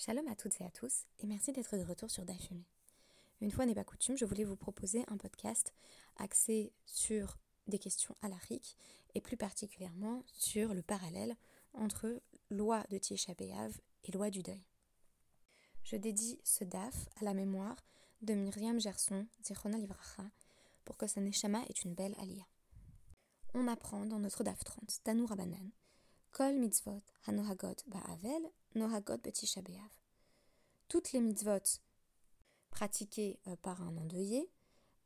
Shalom à toutes et à tous et merci d'être de retour sur Dafumi. Une fois n'est pas coutume, je voulais vous proposer un podcast axé sur des questions alariques et plus particulièrement sur le parallèle entre loi de Tisha et loi du deuil. Je dédie ce DAF à la mémoire de Myriam Gerson, Zichona Livracha, pour que sa neshama ait une belle alia. On apprend dans notre DAF 30, Tanour Abanan, Kol mitzvot hanohagot ba'avel Toutes les mitzvot pratiquées euh, par un endeuillé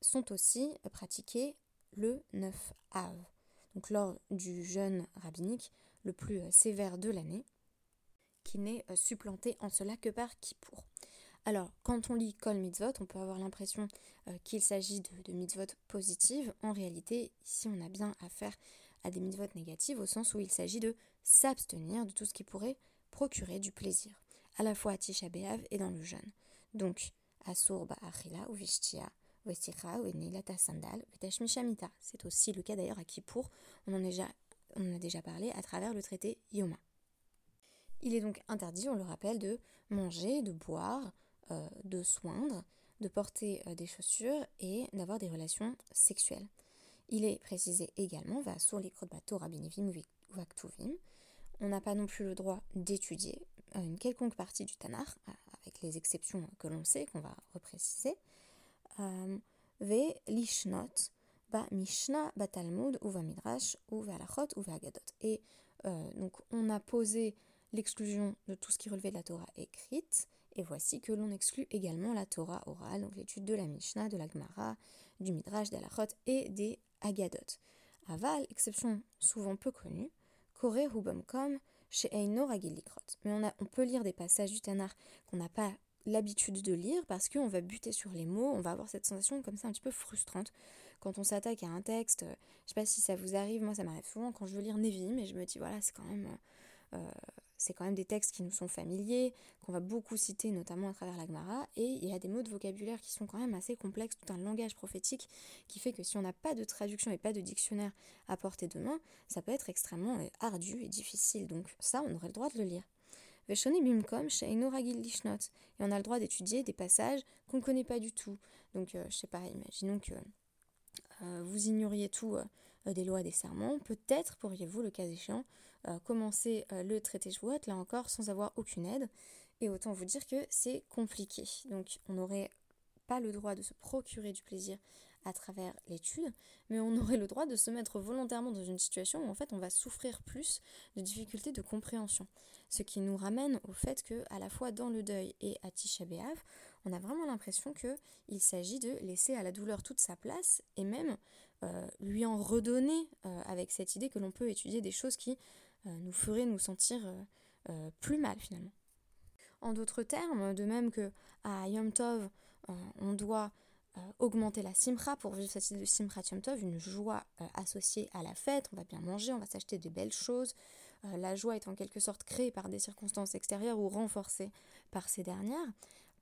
sont aussi euh, pratiquées le 9 av, donc lors du jeûne rabbinique le plus euh, sévère de l'année, qui n'est supplanté en cela que par Kippour. Alors, quand on lit Kol Mitzvot, on peut avoir l'impression qu'il s'agit de, de, mitzvot positives. En réalité, ici, on a bien affaire à des mitzvot négatives au sens où il s'agit de s'abstenir de tout ce qui pourrait procurer du plaisir, à la fois à Tisha B'Av et dans le jeûne. Donc, Asur Ba'achila ou Vishtia, Vesticha ou Enilata Sandal, Shamita. C'est aussi le cas d'ailleurs à Kippour, on en, a déjà, parlé à travers le traité Yoma. Il est donc interdit, on le rappelle, de manger, de boire, euh, de soindre, de porter euh, des chaussures et d'avoir des relations sexuelles. Il est précisé également, va sur les ou Vaktuvim, on n'a pas non plus le droit d'étudier euh, une quelconque partie du Tanar, euh, avec les exceptions que l'on sait, qu'on va repréciser. Euh, ve lishnot, ba Mishnah, ba Talmud, ou va Midrash, ou va Alachot, ou va Agadot. Et donc on a posé l'exclusion de tout ce qui relevait de la Torah écrite, et voici que l'on exclut également la Torah orale, donc l'étude de la Mishnah, de la Gemara, du Midrash, de l'Alachot et des Agadot. Aval, exception souvent peu connue, Koré comme chez Eino Mais on, a, on peut lire des passages du Tanar qu'on n'a pas l'habitude de lire parce qu'on va buter sur les mots, on va avoir cette sensation comme ça un petit peu frustrante quand on s'attaque à un texte. Euh, je sais pas si ça vous arrive, moi ça m'arrive souvent quand je veux lire Nevi, mais je me dis voilà, c'est quand même euh, c'est quand même des textes qui nous sont familiers, qu'on va beaucoup citer notamment à travers la Gemara, et il y a des mots de vocabulaire qui sont quand même assez complexes, tout un langage prophétique qui fait que si on n'a pas de traduction et pas de dictionnaire à portée de main, ça peut être extrêmement euh, ardu et difficile. Donc ça, on aurait le droit de le lire. Et on a le droit d'étudier des passages qu'on ne connaît pas du tout. Donc, euh, je sais pas, imaginons que euh, vous ignoriez tout des lois des serments. Peut-être pourriez-vous, le cas échéant, euh, commencer euh, le traité Jouot, là encore, sans avoir aucune aide. Et autant vous dire que c'est compliqué. Donc on n'aurait pas le droit de se procurer du plaisir à travers l'étude, mais on aurait le droit de se mettre volontairement dans une situation où en fait on va souffrir plus de difficultés de compréhension. Ce qui nous ramène au fait que à la fois dans le deuil et à Tisha on a vraiment l'impression qu'il s'agit de laisser à la douleur toute sa place et même euh, lui en redonner avec cette idée que l'on peut étudier des choses qui nous ferait nous sentir euh, euh, plus mal finalement. En d'autres termes, de même que à Yom Tov, on doit augmenter la simra pour vivre cette idée de simra Yom Tov, une joie associée à la fête, on va bien manger, on va s'acheter des belles choses. la joie est en quelque sorte créée par des circonstances extérieures ou renforcée par ces dernières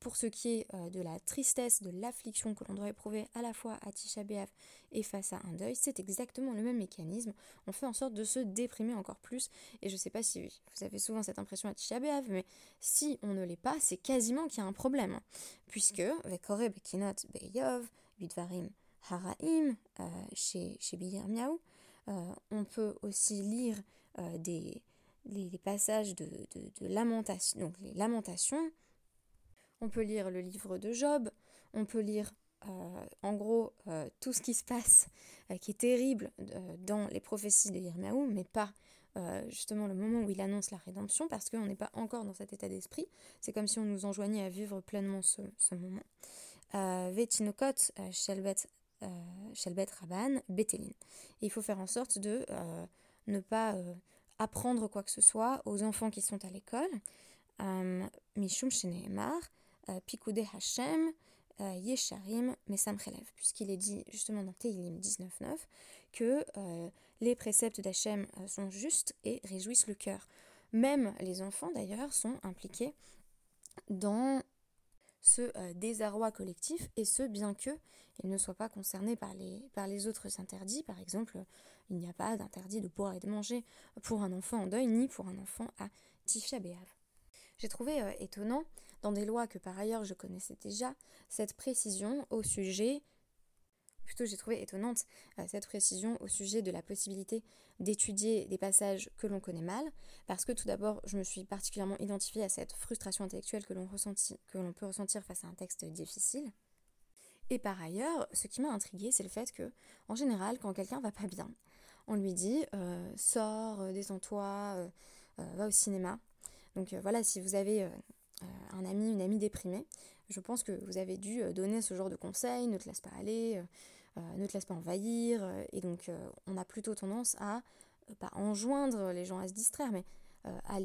pour ce qui est euh, de la tristesse, de l'affliction que l'on doit éprouver à la fois à Tisha B'Av et face à un deuil, c'est exactement le même mécanisme. On fait en sorte de se déprimer encore plus. Et je ne sais pas si vous avez souvent cette impression à Tisha B'Av, mais si on ne l'est pas, c'est quasiment qu'il y a un problème. Puisque, Vekore Bekinot Beyov, Bidvarim Haraim, euh, chez, chez Miaou, euh, on peut aussi lire des, passages de, de, lamentation, donc les lamentations on peut lire le livre de Job, on peut lire euh, en gros euh, tout ce qui se passe euh, qui est terrible dans les prophéties de Yirmiyahu, mais pas justement le moment où il annonce la rédemption, parce qu'on n'est pas encore dans cet état d'esprit. C'est comme si on nous enjoignait à vivre pleinement ce, moment. Vetinokot, Shelbet, Rabban, Betelin. il faut faire en sorte de ne pas apprendre quoi que ce soit aux enfants qui sont à l'école. Mishum euh, Pikoudé Hashem, euh, Yesharim, Mesam puisqu'il est dit justement dans Teilim 19.9 que euh, les préceptes d'Hachem sont justes et réjouissent le cœur. Même les enfants d'ailleurs sont impliqués dans ce désarroi collectif et ce bien qu'ils ne soient pas concernés par les, par les autres interdits. Par exemple, il n'y a pas d'interdit de boire et de manger pour un enfant en deuil ni pour un enfant à B'Av. J'ai trouvé étonnant, dans des lois que par ailleurs je connaissais déjà, cette précision au sujet plutôt j'ai trouvé étonnante euh, cette précision au sujet de la possibilité d'étudier des passages que l'on connaît mal, parce que tout d'abord, je me suis particulièrement identifiée à cette frustration intellectuelle que l'on peut ressentir face à un texte difficile. Et par ailleurs, ce qui m'a intriguée, c'est le fait que, en général, quand quelqu'un va pas bien, on lui dit euh, sors, euh, descends-toi, va au cinéma. Donc voilà, si vous avez un ami, une amie déprimée, je pense que vous avez dû donner ce genre de conseils, ne te laisse pas aller, euh, ne te laisse pas envahir. Euh, et donc, euh, on a plutôt tendance à, pas enjoindre les gens à se distraire, mais à,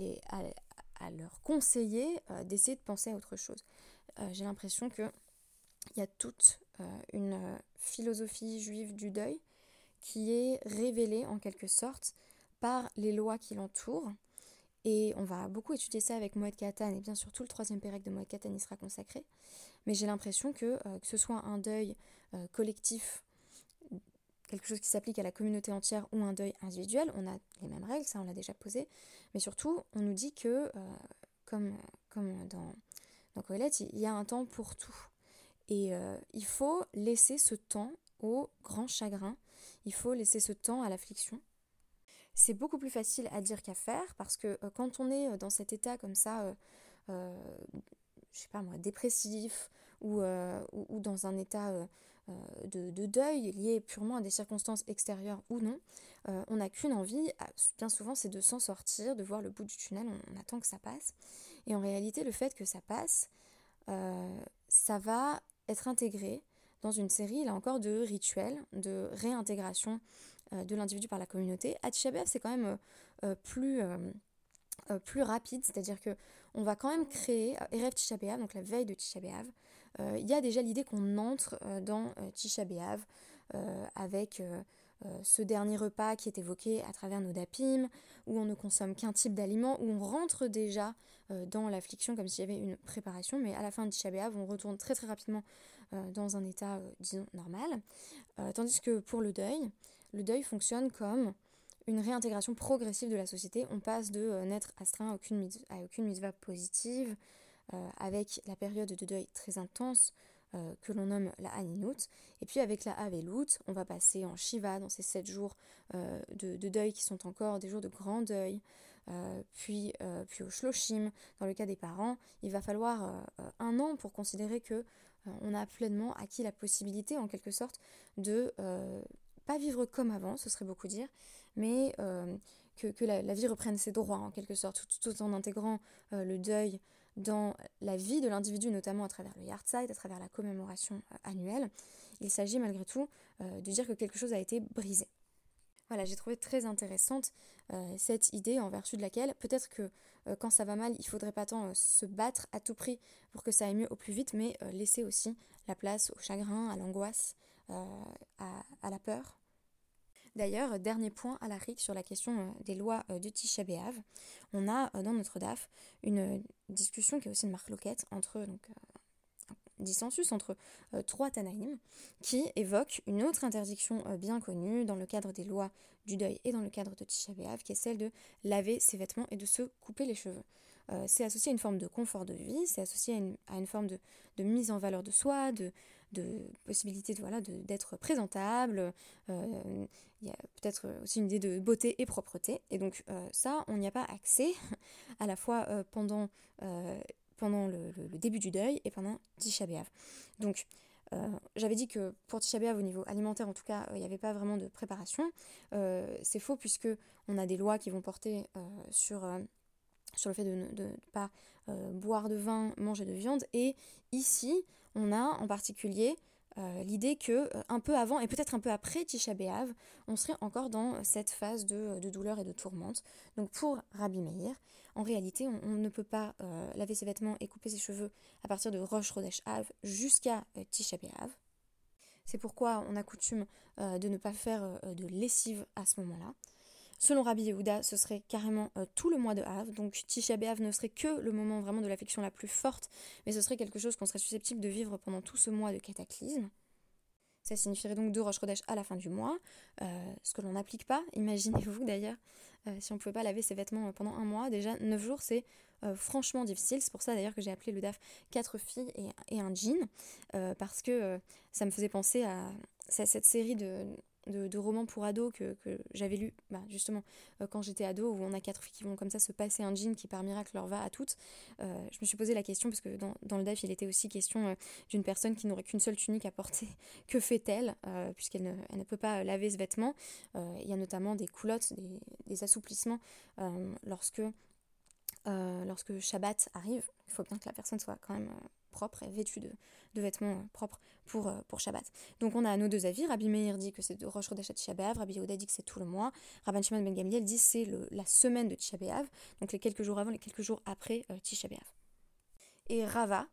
leur conseiller d'essayer de penser à autre chose. J'ai l'impression qu'il y a toute une philosophie juive du deuil qui est révélée en quelque sorte par les lois qui l'entourent. Et on va beaucoup étudier ça avec Moed Katan, et bien sûr tout le troisième pérec de Moed Katan y sera consacré. Mais j'ai l'impression que, que ce soit un deuil euh, collectif, quelque chose qui s'applique à la communauté entière ou un deuil individuel, on a les mêmes règles, ça on l'a déjà posé, mais surtout on nous dit que, euh, comme, comme dans, dans il y a un temps pour tout. Et euh, il faut laisser ce temps au grand chagrin, il faut laisser ce temps à l'affliction. C'est beaucoup plus facile à dire qu'à faire parce que quand on est dans cet état comme ça, je sais pas moi, dépressif ou, ou, dans un état euh, de, deuil lié purement à des circonstances extérieures ou non, euh, on n'a qu'une envie, bien souvent c'est de s'en sortir, de voir le bout du tunnel, on, attend que ça passe. Et en réalité, le fait que ça passe, euh, ça va être intégré dans une série, là encore, de rituels, de réintégration de l'individu par la communauté. À Tisha c'est quand même plus, plus rapide, c'est-à-dire que on va quand même créer Erev Tisha donc la veille de Tisha euh, il y a déjà l'idée qu'on entre euh, dans euh, Tisha avec ce dernier repas qui est évoqué à travers nos dapim, où on ne consomme qu'un type d'aliment, où on rentre déjà dans l'affliction comme s'il y avait une préparation, mais à la fin de Tisha on retourne très très rapidement dans un état, disons, normal. tandis que pour le deuil, le deuil fonctionne comme une réintégration progressive de la société. On passe de n'être astreint à aucune, à aucune mitzvah positive, euh, avec la période de deuil très intense euh, que l'on nomme la Haninout. Et puis avec la Avelout, on va passer en Shiva dans ces sept jours euh, de, deuil qui sont encore des jours de grand deuil. puis, puis au Shloshim, dans le cas des parents, il va falloir un an pour considérer que on a pleinement acquis la possibilité, en quelque sorte, de pas vivre comme avant, ce serait beaucoup dire, mais que, la, vie reprenne ses droits, en quelque sorte, tout, en intégrant le deuil dans la vie de l'individu, notamment à travers le Yardside, à travers la commémoration euh, annuelle, il s'agit malgré tout euh, de dire que quelque chose a été brisé. Voilà, j'ai trouvé très intéressante euh, cette idée en vertu de laquelle peut-être que quand ça va mal, il faudrait pas tant se battre à tout prix pour que ça aille mieux au plus vite, mais laisser aussi la place au chagrin, à l'angoisse, à, la peur, D'ailleurs, dernier point à la RIC sur la question euh, des lois euh, du Tisha B'Av, on a euh, dans notre DAF une discussion qui est aussi une marque loquette entre donc dissensus entre trois Tanaïm qui évoque une autre interdiction bien connue dans le cadre des lois du deuil et dans le cadre de Tisha B'Av qui est celle de laver ses vêtements et de se couper les cheveux. c'est associé à une forme de confort de vie, c'est associé à une, forme de, de, mise en valeur de soi, de, de possibilité de, voilà, d'être présentable. Euh, il y a peut-être aussi une idée de beauté et propreté. Et donc euh, ça, on n'y a pas accès à la fois euh, pendant, pendant le, début du deuil et pendant Tisha B'Av. Donc j'avais dit que pour Tisha B'Av, au niveau alimentaire en tout cas, il n'y avait pas vraiment de préparation. c'est faux puisque on a des lois qui vont porter sur sur le fait de ne pas boire de vin, manger de viande. Et ici, on a en particulier euh, l'idée que euh, un peu avant et peut-être un peu après Tisha B'Av, on serait encore dans cette phase de, douleur et de tourmente. Donc pour Rabbi Meir, en réalité, on, ne peut pas euh, laver ses vêtements et couper ses cheveux à partir de Rosh Chodesh Av jusqu'à Tisha B'Av. C'est pourquoi on a coutume de ne pas faire de lessive à ce moment-là. Selon Rabbi Yehuda, ce serait carrément euh, tout le mois de Av, donc Tisha B'Av ne serait que le moment vraiment de l'affection la plus forte, mais ce serait quelque chose qu'on serait susceptible de vivre pendant tout ce mois de cataclysme. Ça signifierait donc deux Rosh Chodesh à la fin du mois, euh, ce que l'on n'applique pas, imaginez-vous d'ailleurs, si on ne pouvait pas laver ses vêtements pendant un mois. Déjà, 9 jours, c'est franchement difficile. C'est pour ça d'ailleurs que j'ai appelé le DAF 4 filles et, un jean, parce que ça me faisait penser à cette série de, de, romans pour ados que, j'avais lu bah, justement euh, quand j'étais ado, où on a quatre filles qui vont comme ça se passer un jean qui par miracle leur va à toutes. Euh, je me suis posé la question, parce que dans, le DAF, il était aussi question euh, d'une personne qui n'aurait qu'une seule tunique à porter. Que fait-elle, puisqu'elle ne, peut pas laver ce vêtement? Il y a notamment des coulottes, des, des assouplissements lorsque, lorsque Shabbat arrive. Il faut bien que la personne soit quand même propre et vêtue de, de vêtements euh, propres pour, euh, pour Shabbat. Donc on a nos deux avis. Rabbi Meir dit que c'est de Rosh Chodesh à Tisha Rabbi Yehuda dit que c'est tout le mois. Rabban Shimon Ben Gamliel dit c'est la semaine de Tisha donc les quelques jours avant, les quelques jours après euh, Et Rava,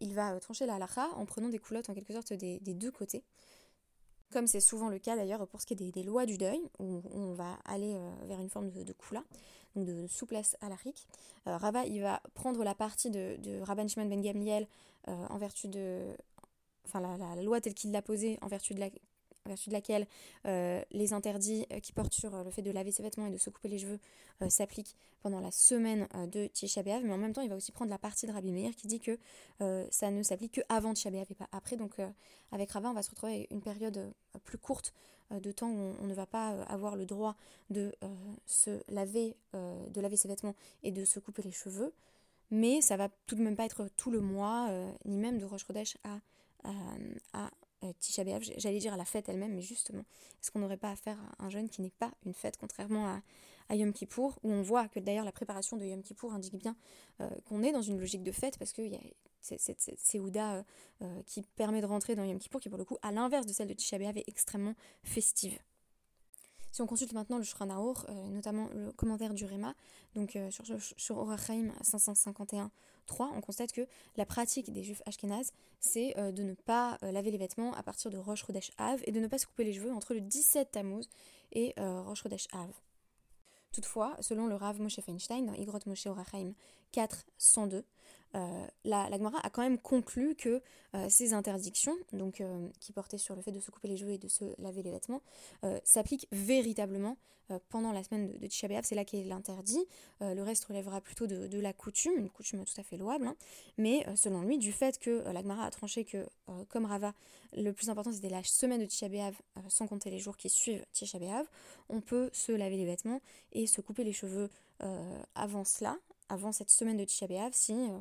il va trancher la halakha en prenant des coulottes en quelque sorte des, deux côtés. Comme c'est souvent le cas d'ailleurs pour ce qui est des, lois du deuil, où on va aller vers une forme de, de donc de souplesse à l'arique. Euh, Rava, il va prendre la partie de, de Rabban Shimon ben Gamliel euh, en vertu de... Enfin, la, loi telle qu'il l'a posée, en vertu de, la, vertu de laquelle euh, les interdits qui portent sur le fait de laver ses vêtements et de se couper les cheveux s'appliquent pendant la semaine de Tisha B'Av, mais en même temps, il va aussi prendre la partie de Rabbi Meir qui dit que ça ne s'applique que avant Tisha B'Av et pas après. Donc, avec Rava, on va se retrouver avec une période plus courte euh, de temps où on, ne va pas euh, avoir le droit de euh, se laver, de laver ses vêtements et de se couper les cheveux. Mais ça va tout de même pas être tout le mois, ni même de Rosh Chodesh à, à, Tisha B'Av, j'allais dire à la fête elle-même, mais justement, est-ce qu'on n'aurait pas affaire à un jeûne qui n'est pas une fête, contrairement à, Yom Kippour, où on voit que d'ailleurs la préparation de Yom Kippour indique bien qu'on est dans une logique de fête, parce qu'il y a cette Séouda euh, euh, qui permet de rentrer dans Yom Kippour, qui pour le coup, à l'inverse de celle de Tisha est extrêmement festive. Si on consulte maintenant le euh, notamment le commentaire du Réma, donc sur, sur Orachaim 551.3, on constate que la pratique des juifs ashkénazes, c'est de ne pas laver les vêtements à partir de Rosh Chodesh Av et de ne pas se couper les cheveux entre le 17 Tammuz et Rosh Chodesh Av. Toutefois, selon le Rav Moshe Feinstein dans Igrot Moshe Orachaim 4.102, euh, la, la a quand même conclu que euh, ces interdictions, donc euh, qui portaient sur le fait de se couper les cheveux et de se laver les vêtements, s'appliquent véritablement pendant la semaine de, de Tisha C'est là qu'est l'interdit. le reste relèvera plutôt de, la coutume, une coutume tout à fait louable. Hein. Mais selon lui, du fait que la Gemara a tranché que, comme Rava, le plus important c'était la semaine de Tisha sans compter les jours qui suivent Tisha on peut se laver les vêtements et se couper les cheveux avant cela, avant cette semaine de Tisha si euh,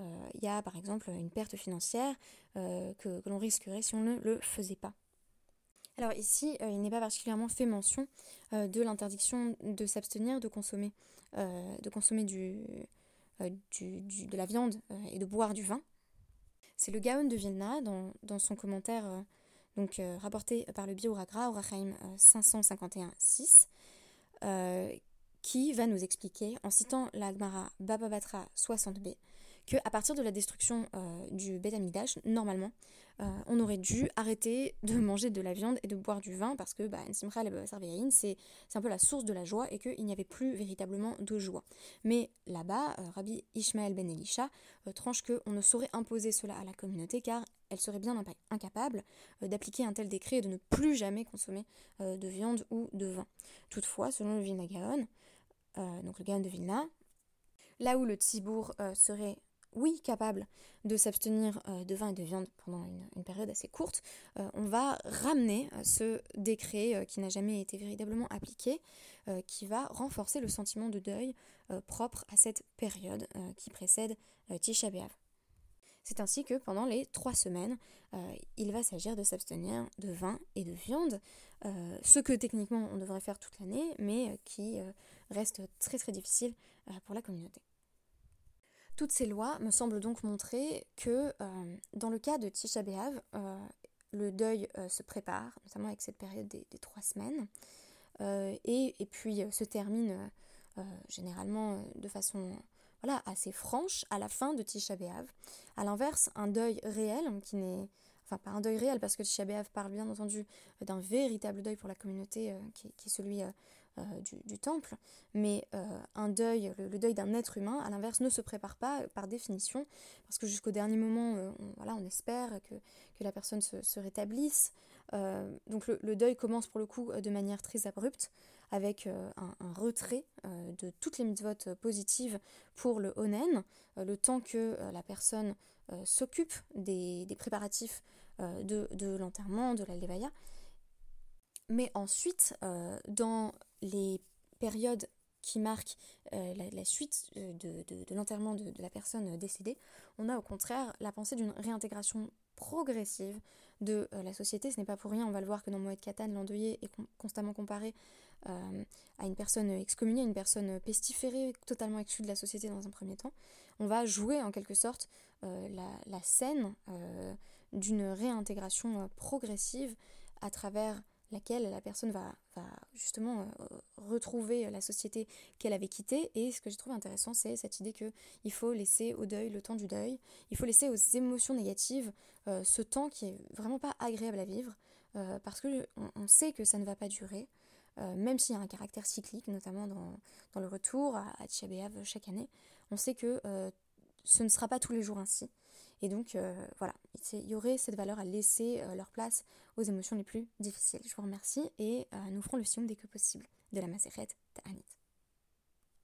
euh, il y a par exemple une perte financière euh, que, l'on risquerait si on ne le faisait pas. Alors ici, il n'est pas particulièrement fait mention de l'interdiction de s'abstenir de consommer, de, consommer du, de la viande et de boire du vin. C'est le Gaon de Vilna, dans, son commentaire donc, rapporté par le Bioragra, Orachaim 551-6, qui va nous expliquer, en citant la Gemara Baba Batra 60b, que à partir de la destruction euh, du Beth Amidash, normalement, euh, on aurait dû arrêter de manger de la viande et de boire du vin parce que bah, c'est un peu la source de la joie et qu'il n'y avait plus véritablement de joie. Mais là-bas, euh, Rabbi Ishmael ben Elisha tranche qu'on ne saurait imposer cela à la communauté car elle serait bien incapable d'appliquer un tel décret et de ne plus jamais consommer de viande ou de vin. Toutefois, selon le Vilna Gaon, donc le Gaon de Vilna, là où le Tzibour serait oui, capable de s'abstenir euh, de vin et de viande pendant une, période assez courte, euh, on va ramener euh, ce décret qui n'a jamais été véritablement appliqué, qui va renforcer le sentiment de deuil propre à cette période qui précède Tisha B'Av. C'est ainsi que pendant les trois semaines, il va s'agir de s'abstenir de vin et de viande, ce que techniquement on devrait faire toute l'année, mais qui reste très très difficile pour la communauté. Toutes ces lois me semblent donc montrer que euh, dans le cas de Tisha B'Av, euh, le deuil euh, se prépare, notamment avec cette période des, trois semaines, et, puis se termine généralement de façon voilà, assez franche à la fin de Tisha B'Av. A l'inverse, un deuil réel, qui n'est enfin pas un deuil réel parce que Tisha B'Av parle bien entendu d'un véritable deuil pour la communauté qui, qui, est celui euh, du, temple, mais euh, un deuil, le, deuil d'un être humain, à l'inverse, ne se prépare pas par définition, parce que jusqu'au dernier moment, euh, on, voilà, on espère que, que la personne se, rétablisse. donc le, deuil commence pour le coup de manière très abrupte, avec un, retrait de toutes les mitzvot positives pour le onen, le temps que la personne s'occupe des, préparatifs de, l'enterrement, de la levaya. Mais ensuite, dans les périodes qui marquent la, suite de, l'enterrement de, la personne décédée, on a au contraire la pensée d'une réintégration progressive de euh, la société. Ce n'est pas pour rien, on va le voir que dans Moed Katan, l'endeuillé est constamment comparé euh, à une personne excommuniée, une personne pestiférée, totalement exclue de la société dans un premier temps. On va jouer en quelque sorte euh, la, scène d'une réintégration progressive à travers laquelle la personne va, justement euh, retrouver la société qu'elle avait quittée. Et ce que je trouve intéressant, c'est cette idée qu'il faut laisser au deuil le temps du deuil, il faut laisser aux émotions négatives euh, ce temps qui est vraiment pas agréable à vivre, euh, parce que on, sait que ça ne va pas durer. Même s'il y a un caractère cyclique, notamment dans, le retour à, à chaque année, on sait que ce ne sera pas tous les jours ainsi. Et donc, euh, voilà, il y aurait cette valeur à laisser euh, leur place aux émotions les plus difficiles. Je vous remercie et euh, nous ferons le sium dès que possible de la Maseret Ta'anit.